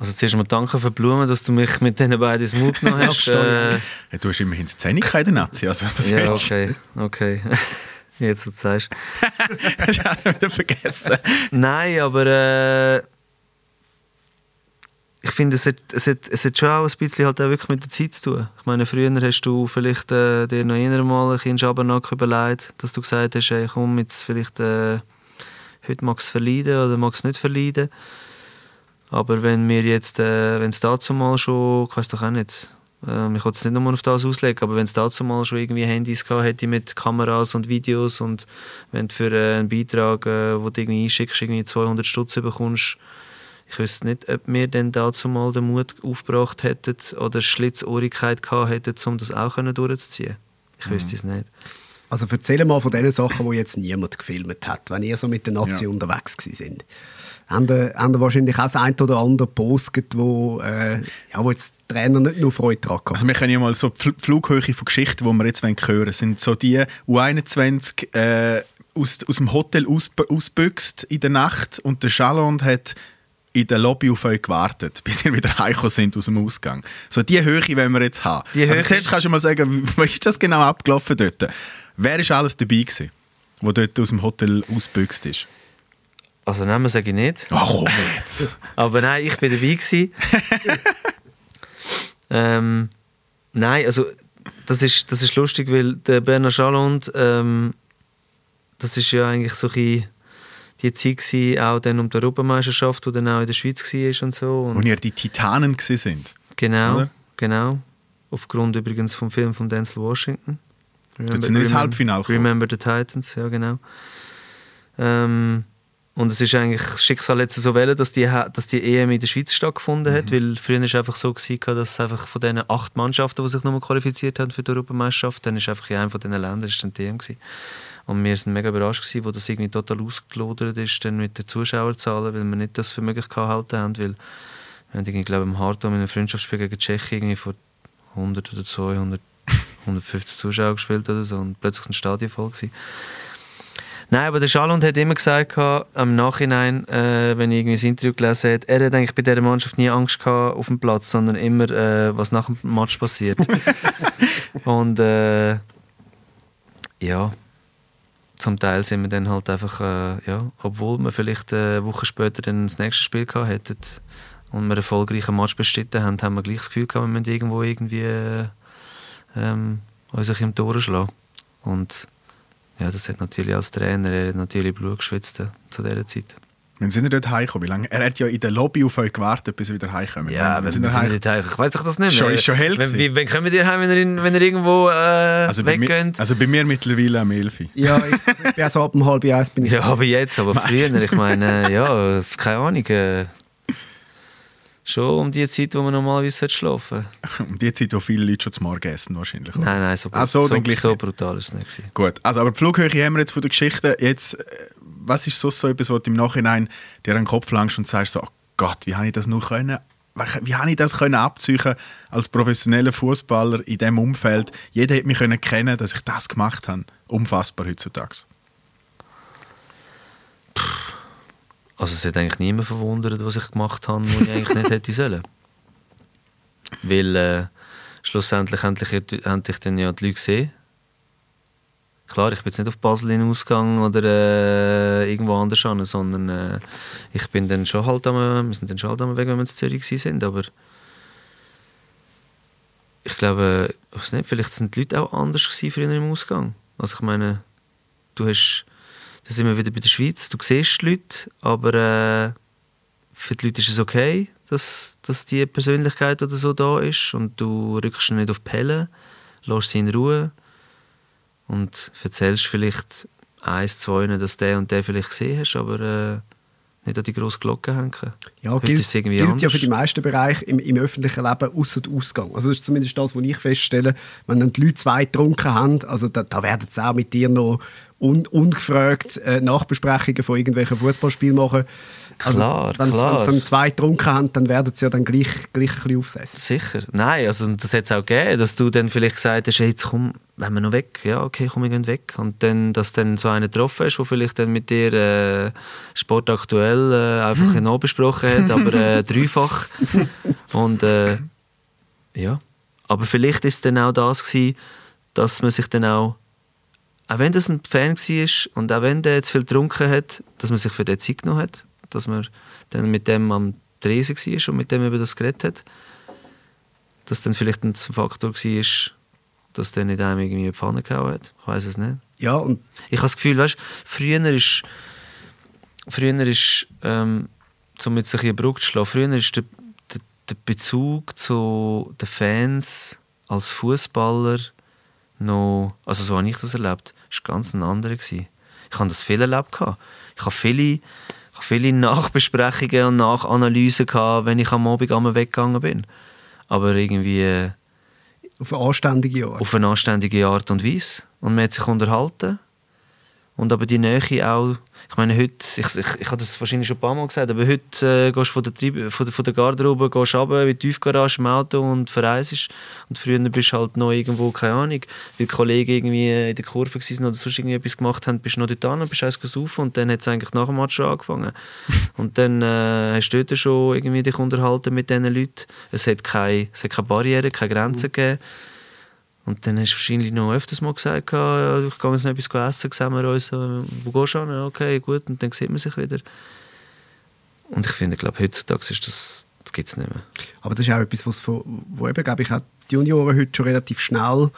Also zuerst mal danke für die Blumen, dass du mich mit diesen beiden ins Mut genommen hast. äh, Ja, du hast immerhin die Zähne in der Nazi, also was ja, willst okay, okay. Jetzt, wo du sagst. Hast du auch wieder vergessen. Nein, aber äh, ich finde, es hat, es, hat, es hat schon auch ein bisschen halt auch wirklich mit der Zeit zu tun. Ich meine, früher hast du vielleicht äh, dir noch eher mal ein bisschen Schabernack überlegt, dass du gesagt hast, hey, komm, jetzt vielleicht äh, heute magst du es verleiden oder magst du es nicht verleiden. Aber wenn wir jetzt, äh, wenn es dazu mal schon, ich weiß doch auch nicht, ähm, ich wollte es nicht nur auf das auslegen, aber wenn es dazu mal schon irgendwie Handys gehabt hätte mit Kameras und Videos und wenn du für äh, einen Beitrag, äh, wo du irgendwie einschickst, irgendwie 200 Stutz bekommst, ich wüsste nicht, ob wir dann dazu mal den Mut aufgebracht hätten oder Schlitzohrigkeit gehabt hätten, um das auch können durchzuziehen. Ich wüsste es nicht. Also erzähl mal von den Sachen, die jetzt niemand gefilmt hat, wenn ihr so mit der Nazi Ja. unterwegs gewesen sind. Haben haben ihr wahrscheinlich auch das ein oder andere postet, wo, äh, ja, wo jetzt die Trainer nicht nur Freude daran hatten. Also wir können ja mal so die Fl- Flughöhe von Geschichten, die wir jetzt hören wollen, sind so die U21 äh, aus, aus dem Hotel ausb- ausbüchst in der Nacht und der Chalond hat in der Lobby auf euch gewartet, bis ihr wieder heimgekommen sind aus dem Ausgang. So die Höhe wollen wir jetzt haben. Die also Höhe- zuerst kannst du mal sagen, wie ist das genau abgelaufen dort? Wer ist alles dabei gewesen, wo dort aus dem Hotel ausbüchst ist? Also Namen sage ich nicht. Ach komm jetzt! Aber nein, ich bin dabei gewesen. ähm, nein, also das ist, das ist lustig, weil der Bernard Chalond, ähm, das ist ja eigentlich so ein die Zeit gewesen, auch dann um die Europameisterschaft, die dann auch in der Schweiz war und so. Wo Und ihr die Titanen sind. genau, oder? genau. Aufgrund übrigens vom Film von Denzel Washington. Dort sind wir ins Remember- Halbfinale. Remember the Titans, ja genau. Ähm, und es ist eigentlich das Schicksal jetzt so wählen, dass die, dass die EM in der Schweiz stattgefunden Mhm. hat, weil früher war es einfach so, gewesen, dass einfach von diesen acht Mannschaften, die sich nochmal qualifiziert haben für die Europameisterschaft, dann ist einfach in einem von diesen Ländern ist dann die EM gewesen. Und wir sind mega überrascht gewesen, wo das irgendwie total ausgelodert ist dann mit den Zuschauerzahlen, weil wir nicht das für möglich gehalten haben, weil wir haben irgendwie, glaube ich, im Hartum in einem Freundschaftsspiel gegen Tschechien irgendwie vor 100 oder 200, 150 Zuschauer gespielt oder so und plötzlich ein Stadion voll gewesen. Nein, aber der Schalund hat immer gesagt, im Nachhinein, äh, wenn ich irgendwie das Interview gelesen habe, er hat eigentlich bei dieser Mannschaft nie Angst gehabt auf dem Platz, sondern immer, äh, was nach dem Match passiert. Und äh, ja, zum Teil sind wir dann halt einfach, äh, ja, obwohl wir vielleicht eine Woche später dann das nächste Spiel gehabt hätten und wir einen erfolgreichen Match bestritten haben, haben wir gleich das Gefühl gehabt, wir müssen irgendwo irgendwie äh, ähm, uns im Tor schlagen. Und ja, das hat natürlich als Trainer, er hat natürlich Blut geschwitzt äh, zu dieser Zeit. Wenn sind ihr dort heimgekommen? Wie lange? Er hat ja in der Lobby auf euch gewartet, bis ihr wieder heimkommt. Ja, Wann wenn sind wir ihr sind heim- nicht heim. Ich weiß doch das nicht Schon- mehr. ist schon hell wenn, wie, wenn kommen ihr heim, wenn ihr, wenn ihr irgendwo äh, also, bei mir, weggeht? also bei mir mittlerweile am 11. Uhr. Ja, ich, also ich bin so ab um halb eins bin ich. Ja, aber jetzt, aber früher, ich meine, ja, keine Ahnung. Äh, schon um die Zeit, wo man normalerweise schlafen sollte. Um die Zeit, wo viele Leute schon zum Morgen essen wahrscheinlich. oder? Nein, nein, so, Ach so, so, so brutal ist es nicht. Gewesen. Gut, also aber die Flughöhe haben wir jetzt von der Geschichte. Jetzt, äh, was ist sonst so etwas, wo du im Nachhinein dir den Kopf langst und sagst so, oh Gott, wie habe ich das nur können? Wie habe ich das können abziehen als professioneller Fußballer in diesem Umfeld? Jeder hätte mich können kennen, dass ich das gemacht habe. Unfassbar heutzutage. Also es hat eigentlich niemand verwundert, was ich gemacht habe, was ich eigentlich nicht hätte sollen. Weil äh, schlussendlich endlich, haben dich dann ja die Leute gesehen. Klar, ich bin jetzt nicht auf Basel hinausgegangen oder äh, irgendwo anders hin, sondern äh, ich bin dann schon halt am, wir sind dann schon halt am Weg, wenn wir in Zürich sind, aber ich glaube, ich weiß nicht, vielleicht sind die Leute auch anders gewesen früher im Ausgang. Also ich meine, du hast da sind wir wieder bei der Schweiz. Du siehst die Leute, aber äh, für die Leute ist es okay, dass, dass die Persönlichkeit oder so da ist und du rückst nicht auf die Pelle, lässt sie in Ruhe und erzählst vielleicht eins, zwei, dass der und der vielleicht gesehen hast, aber äh, nicht an die grosse Glocke hängen. Ja, Heute gilt, ist irgendwie gilt ja für die meisten Bereiche im, im öffentlichen Leben außer der Ausgang. Also das ist zumindest das, was ich feststelle. Wenn dann die Leute zwei getrunken haben, also da, da werden sie auch mit dir noch un, ungefragt äh, Nachbesprechungen von irgendwelchen Fußballspielen machen. Also, Klar, wenn klar. sie dann zwei getrunken haben, dann werden sie ja dann gleich, gleich ein bisschen aufsessen. Sicher. Nein, also das hat es auch gegeben, dass du dann vielleicht gesagt hast, hey, jetzt komm, wenn wir noch weg. Ja, okay, komm, wir gehen weg. Und dann, dass dann so einen getroffen hast, der vielleicht dann mit dir äh, Sport aktuell äh, einfach genau besprochen hat, aber äh, dreifach. Und äh, ja, aber vielleicht ist es dann auch das gewesen, dass man sich dann auch, auch wenn das ein Fan war und auch wenn der jetzt viel getrunken hat, dass man sich für den Zeit genommen hat, dass man dann mit dem am Tresen war und mit dem über das geredet hat dass dann vielleicht ein Faktor war, dass der nicht einem irgendwie in die Pfanne gehauen hat. Ich weiß es nicht. Ja, und Ich habe das Gefühl, weißt, früher ist, früher ist, ähm, um jetzt ein bisschen Brücke zu schlagen, früher ist der, der, der Bezug zu den Fans als Fußballer noch, also so habe ich das erlebt, ist ganz ein anderer gewesen. Ich habe das viel erlebt gehabt. Ich habe viele, viele Nachbesprechungen und Nachanalysen gehabt, wenn ich am Abend einmal weggegangen bin. Aber irgendwie äh, auf eine anständige Art. auf eine anständige Art und Weise. Und man hat sich unterhalten. Und aber die Nähe auch, ich meine, heute, ich, ich, ich habe das wahrscheinlich schon ein paar Mal gesagt, aber heute äh, gehst du von der, Trieb- von der, von der Garderobe gehst runter, die Tiefgarage im Auto und verreist. Und früher bist du halt noch irgendwo, keine Ahnung, weil Kollegen irgendwie in der Kurve waren oder sonst irgendwie etwas gemacht haben, bist du noch dort an, bist eins gesaufen und dann hat es eigentlich nach dem Match schon angefangen. und dann äh, hast du dort schon irgendwie dich unterhalten mit diesen Leuten. Es hat keine, es hat keine Barrieren, keine Grenzen gegeben. Und dann hast du wahrscheinlich noch öfters mal gesagt, ja, ich gehe jetzt noch etwas essen, sehen wir uns, äh, wo gehst du hin? Okay, gut, und dann sieht man sich wieder. Und ich finde, glaube heutzutage ist das, das gibt es nicht mehr. Aber das ist auch etwas, was von, wo eben, glaube ich, auch die Junioren heute schon relativ schnell,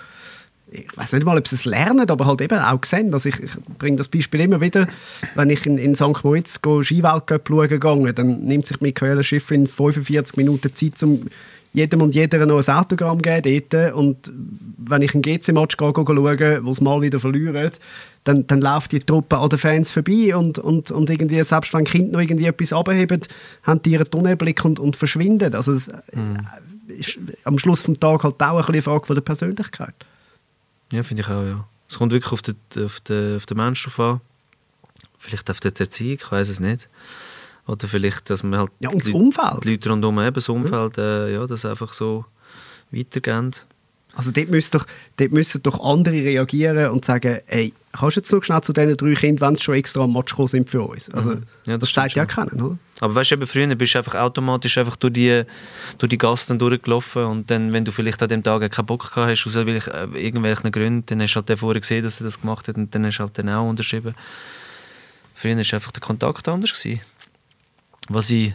ich weiß nicht mal, ob sie es lernen, aber halt eben auch sehen. Also ich, ich bringe das Beispiel immer wieder, wenn ich in, in St. Moritz Skiweltcup schauen gegangen, dann nimmt sich Michaela Schiff in 45 Minuten Zeit, um jedem und jeder noch ein Autogramm geben dort. Und wenn ich einen GC-Match schaue, wo es mal wieder verlieren, dann, dann läuft die Truppe an den Fans vorbei und, und, und irgendwie, selbst wenn Kinder noch irgendwie etwas abheben, haben die ihren Tunnelblick und, und verschwinden. Also es äh, ist am Schluss des Tages halt auch eine Frage von der Persönlichkeit. Ja, finde ich auch, ja. Es kommt wirklich auf den, auf den, auf den Menschen an. Vielleicht auf die Erziehung, ich weiß es nicht. Oder vielleicht, dass man halt Ja, und das die, Leute- Umfeld. die Leute rundherum, eben das Umfeld, äh, ja, das einfach so weitergehen. Also dort müssen doch, dort müssen doch andere reagieren und sagen, ey, kannst du jetzt noch schnell zu diesen drei Kindern, wenn sie schon extra am Match gekommen sind für uns? Also, Mhm. Ja, das das, sagt ja keiner, oder? Aber weißt du, eben früher bist du einfach automatisch einfach durch die, durch die Gassen durchgelaufen und dann, wenn du vielleicht an dem Tag keinen Bock gehabt hast, aus irgendwelchen, äh, irgendwelchen Gründen, dann hast du halt den vorher gesehen, dass er das gemacht hat und dann hast du halt dann auch unterschrieben. Früher war einfach der Kontakt anders. Gewesen. Was ich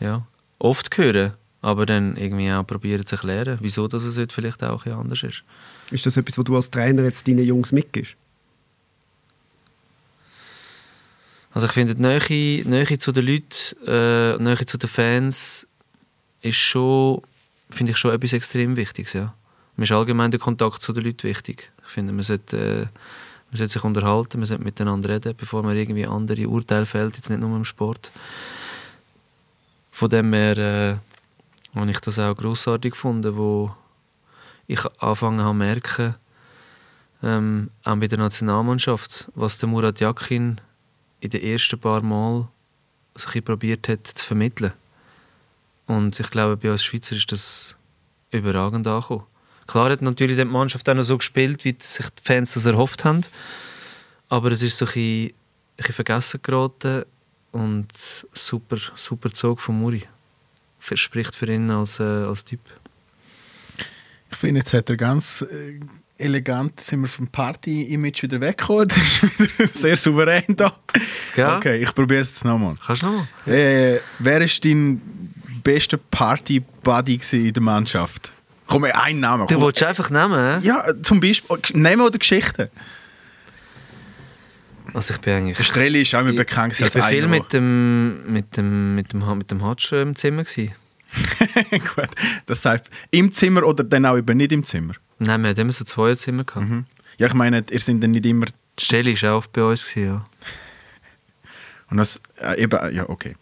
ja, oft höre, aber dann irgendwie auch probieren zu erklären, wieso dass es heute vielleicht auch ein anders ist. Ist das etwas, was du als Trainer jetzt deinen Jungs mitgibst? Also ich finde, die Nähe, Nähe zu den Leuten, äh, Nähe zu den Fans ist schon, finde ich schon etwas extrem Wichtiges, ja. Mir ist allgemein der Kontakt zu den Leuten wichtig. Ich finde, man sollte, äh, man sollte sich unterhalten, man sollte miteinander reden, bevor man irgendwie andere Urteile fällt, jetzt nicht nur im Sport. Von dem her äh, habe ich das auch grossartig gefunden, wo ich angefangen habe zu merken, ähm, auch bei der Nationalmannschaft, was der Murat Yakin in den ersten paar Mal bisschen probiert hat zu vermitteln. Und ich glaube, bei uns Schweizer ist das überragend angekommen. Klar hat natürlich die Mannschaft auch noch so gespielt, wie sich die Fans das erhofft haben. Aber es ist so ein bisschen, ein bisschen vergessen geraten und super, super Zug von Muri. Spricht für ihn als, äh, als Typ. Ich finde, jetzt hat er ganz äh, elegant sind wir vom Party-Image wieder weggekommen. Das ist wieder sehr souverän da. Gell? Okay, ich probiere es jetzt nochmal. Kannst du nochmal? Äh, wer ist dein bester Party-Buddy in der Mannschaft? Komm, ein Name. Du komm. willst einfach nehmen, hä? Ja, zum Beispiel Namen oder Geschichten. Also ich bin eigentlich... Der Strelli ist auch immer bekannt Ich als bin viel mit dem, mit dem, mit dem, mit dem Hatsch im Zimmer gewesen. Gut, das heißt, im Zimmer oder dann auch eben nicht im Zimmer? Nein, wir hatten immer so zwei Zimmer gehabt. Ja, ich meine, ihr sind dann nicht immer... Die Stelle war auch oft bei uns, gewesen, ja. Und das, äh, eben, ja, okay.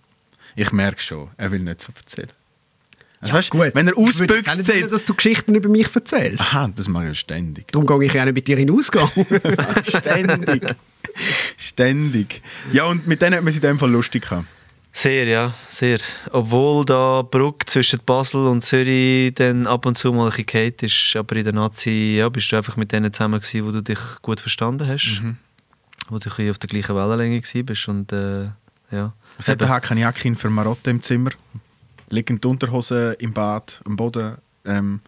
Ich merke schon, er will nicht so erzählen. Also, weißt, Gut, wenn er ich würde ausbüchst, auch nicht wollen, sagt, dass du Geschichten über mich erzählst. aha, das mache ich ja ständig. Darum gehe ich ja nicht mit dir in den Ausgang. ständig. ständig. Ja, und mit denen hat man sich in dem Fall lustig gehabt. Sehr, ja, sehr. Obwohl da die Brücke zwischen Basel und Zürich dann ab und zu mal ein ist, aber in der Nazi ja, bist du einfach mit denen zusammen gewesen, wo du dich gut verstanden hast, wo du auf der gleichen Wellenlänge gewesen bist und äh, ja. Was hat der Hakan Jakin für Marotte im Zimmer? Liegend Unterhose im Bad, am Boden. Ähm,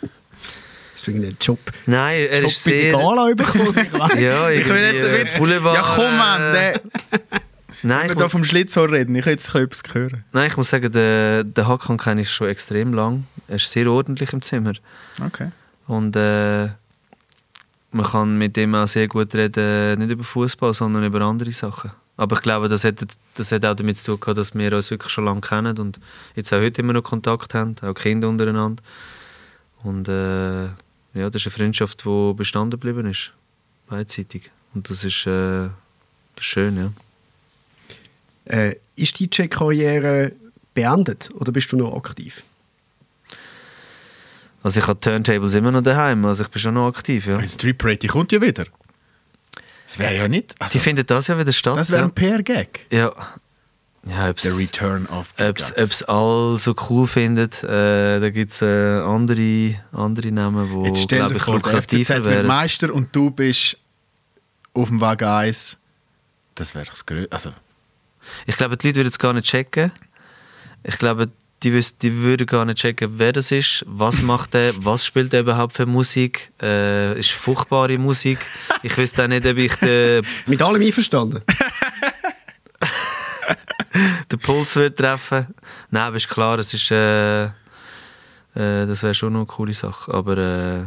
Das ist irgendein Job. Nein, er Job ist bei der sehr... Gala bekommen. ich. Ja, ich will jetzt ein bisschen... Boulevard, Ja, komm, Mann! Der, Nein, ich muss, vom Schlitzohr reden. Ich will jetzt etwas hören. nein, ich muss sagen, den, den Hakan kenne ich schon extrem lang. Er ist sehr ordentlich im Zimmer. Okay. Und äh, man kann mit ihm auch sehr gut reden, nicht über Fußball, sondern über andere Sachen. Aber ich glaube, das hat, das hat auch damit zu tun gehabt, dass wir uns wirklich schon lange kennen und jetzt auch heute immer noch Kontakt haben, auch Kinder untereinander. Und äh, ja, das ist eine Freundschaft, die bestanden geblieben ist, beidseitig. Und das ist, äh, das ist schön, ja. Äh, ist die DJ-Karriere beendet oder bist du noch aktiv? Also ich habe Turntables immer noch daheim, also ich bin schon noch aktiv, ja. Die Street Parade, kommt ja wieder. Das wäre ja nicht... Die Also, finden das ja wieder statt. das wäre ein PR-Gag. Ja. Ja, ob's, The Return of the ob's, ob's all so cool findet, äh, da gibt es äh, andere, andere Namen, die, Jetzt stell dir ich, vor, lukrativer wären. Meister und du bist auf dem Wagen 1. Das wäre das Größte. Also, Ich glaube, die Leute würden es gar nicht checken. Ich glaube, die, wüs- die würden gar nicht checken, wer das ist, was macht er, was spielt er überhaupt für Musik. Äh, ist furchtbare Musik. Ich wüsste auch nicht, ob ich den, Mit allem einverstanden? den Puls würde treffen Nein, aber ist klar, es ist, äh, äh, das wäre schon noch eine coole Sache. Aber äh,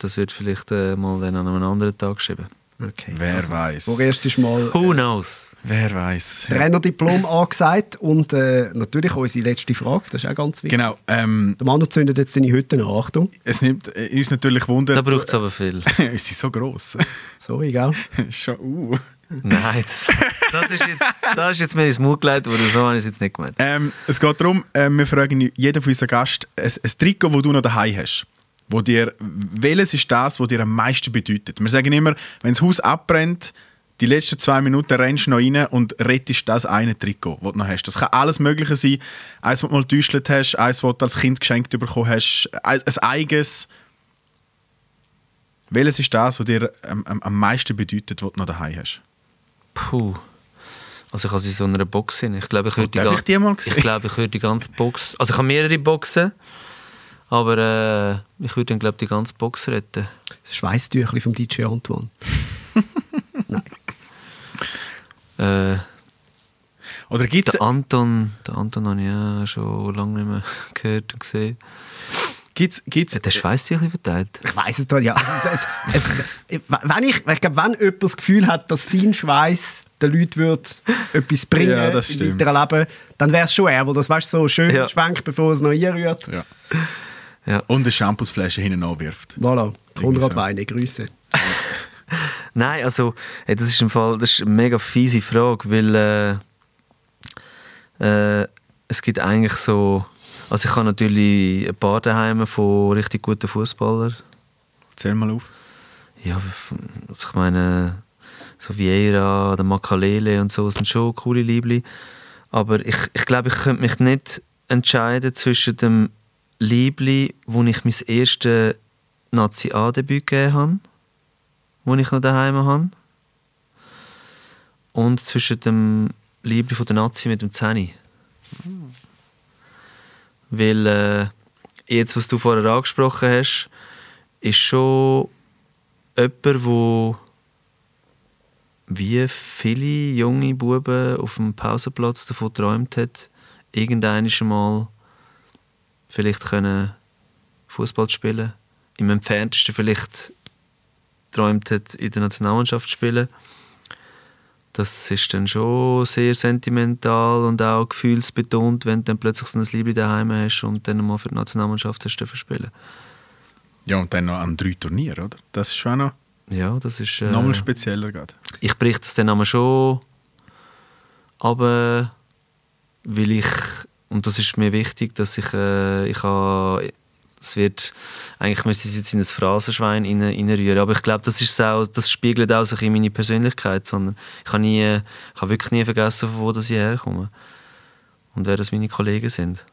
das wird vielleicht äh, mal dann an einem anderen Tag geschrieben. Okay. wer weiß. Vorerst ist mal Who knows? Wer weiß. Trainerdiplom angesagt und äh, natürlich unsere letzte Frage, das ist auch ganz wichtig. Genau. Ähm, Der Manu zündet jetzt seine Hütte an, Achtung. es nimmt äh, uns natürlich Wunder. Da braucht es aber viel. Sie sind so gross. Sorry, gell? Schon, uh. Nein, das, das, ist jetzt, das ist jetzt mir ins Mund gelegt worden, so habe ich es jetzt nicht gemeint. ähm, es geht darum, äh, wir fragen jeden von unseren Gästen ein, ein Trikot, das du noch daheim hast. Wo dir, welches ist das, was dir am meisten bedeutet? Wir sagen immer, wenn das Haus abbrennt, die letzten zwei Minuten rennst du noch rein und rettest das eine Trikot, das du noch hast. Das kann alles Mögliche sein. Eins, das du mal getäuscht hast, eins, das du als Kind geschenkt bekommen hast, ein, ein eigenes. Welches ist das, was dir am, am, am meisten bedeutet, was du noch daheim hast? Puh. Also ich habe sie in so einer Box hin. Ich glaube, ich würde die, ich die mal sehen? ich glaube, ich würde die ganze Box... Also ich habe mehrere Boxen, aber äh, ich würde dann, glaube die ganze Box retten. Das Schweißtüchli vom DJ Antoine. Äh, Oder gibt es der Anton, der Anton habe ich ja schon lange nicht mehr gehört und gesehen. gibt's, gibt's, Der Schweißtüchli verteilt. Ich weiß es doch, ja. Es, es, es, wenn ich, ich glaube, wenn jemand das Gefühl hat, dass sein Schweiß den Leuten wird etwas bringen Ja, im weiteren Leben, dann wäre es schon er, der das weißt, so schön Ja. schwenkt, bevor es noch einrührt. Ja. Ja. Und eine Shampoosflasche hinten anwirft. Voilà, Konrad so. Weine, Grüße. Nein, also, hey, das ist im Fall das ist eine mega fiese Frage, weil äh, äh, es gibt eigentlich so. Also, ich habe natürlich ein paar daheim von richtig guten Fußballern. Zähl mal auf. Ja, also ich meine, so Vieira, der Makalele und so sind schon coole Liebli. Aber ich, ich glaube, ich könnte mich nicht entscheiden zwischen dem Liebli, wo ich mein erstes Nazi-A-Debüt gegeben habe, wo ich noch daheim habe, und zwischen dem Liebli von der Nazi mit dem Zeni. Weil äh, jetzt, was du vorher angesprochen hast, ist schon jemand, wo wie viele junge Buben auf dem Pausenplatz davon geträumt hat, irgendwann mal vielleicht können Fußball spielen. Im entferntesten vielleicht geträumt hat, in der Nationalmannschaft zu spielen. Das ist dann schon sehr sentimental und auch gefühlsbetont, wenn du dann plötzlich so ein Liebling daheim hast und dann mal für die Nationalmannschaft hast dürfen spielen. Ja, und dann noch an drei Turnieren, oder? Das ist schon auch noch Ja, das ist... Äh, nochmal spezieller gerade. ich bricht das dann aber schon aber weil ich und das ist mir wichtig, dass ich äh, ich habe es wird eigentlich müsste ich jetzt in ein Phrasenschwein rein- reinrühren, aber ich glaube, das ist auch, das spiegelt auch so ein bisschen meine Persönlichkeit, sondern ich habe nie, ich habe wirklich nie vergessen, von wo das ich herkomme und wer das meine Kollegen sind.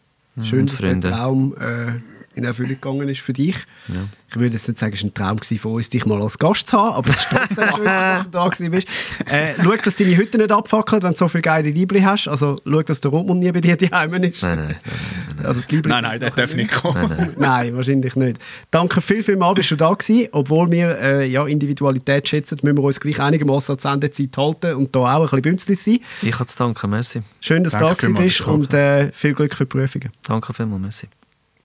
Schön, dass der Freunde. Traum äh, in Erfüllung gegangen ist für dich. Ja. Ich würde jetzt nicht sagen, es war ein Traum gewesen von uns, dich mal als Gast zu haben, aber es ist trotzdem schön, dass du da gewesen bist. Äh, schau, dass deine Hütte nicht abfackelt, wenn du so viele geile Liebli hast. Also schau, dass der Rundmund nie bei dir daheim ist. Nein, nein, nein, Also die Liebli Nein, nein, der darf nicht kommen. nein, nein. Nein, wahrscheinlich nicht. Danke viel, viel mal, bist du da gewesen. Obwohl wir äh, ja, Individualität schätzen, müssen wir uns gleich einigermaßen an die Sendezeit halten und da auch ein bisschen bünzlig sein. Ich habe zu danken, merci. Schön, dass du da gewesen bist und äh, viel Glück für die Prüfungen. Danke vielmals, merci.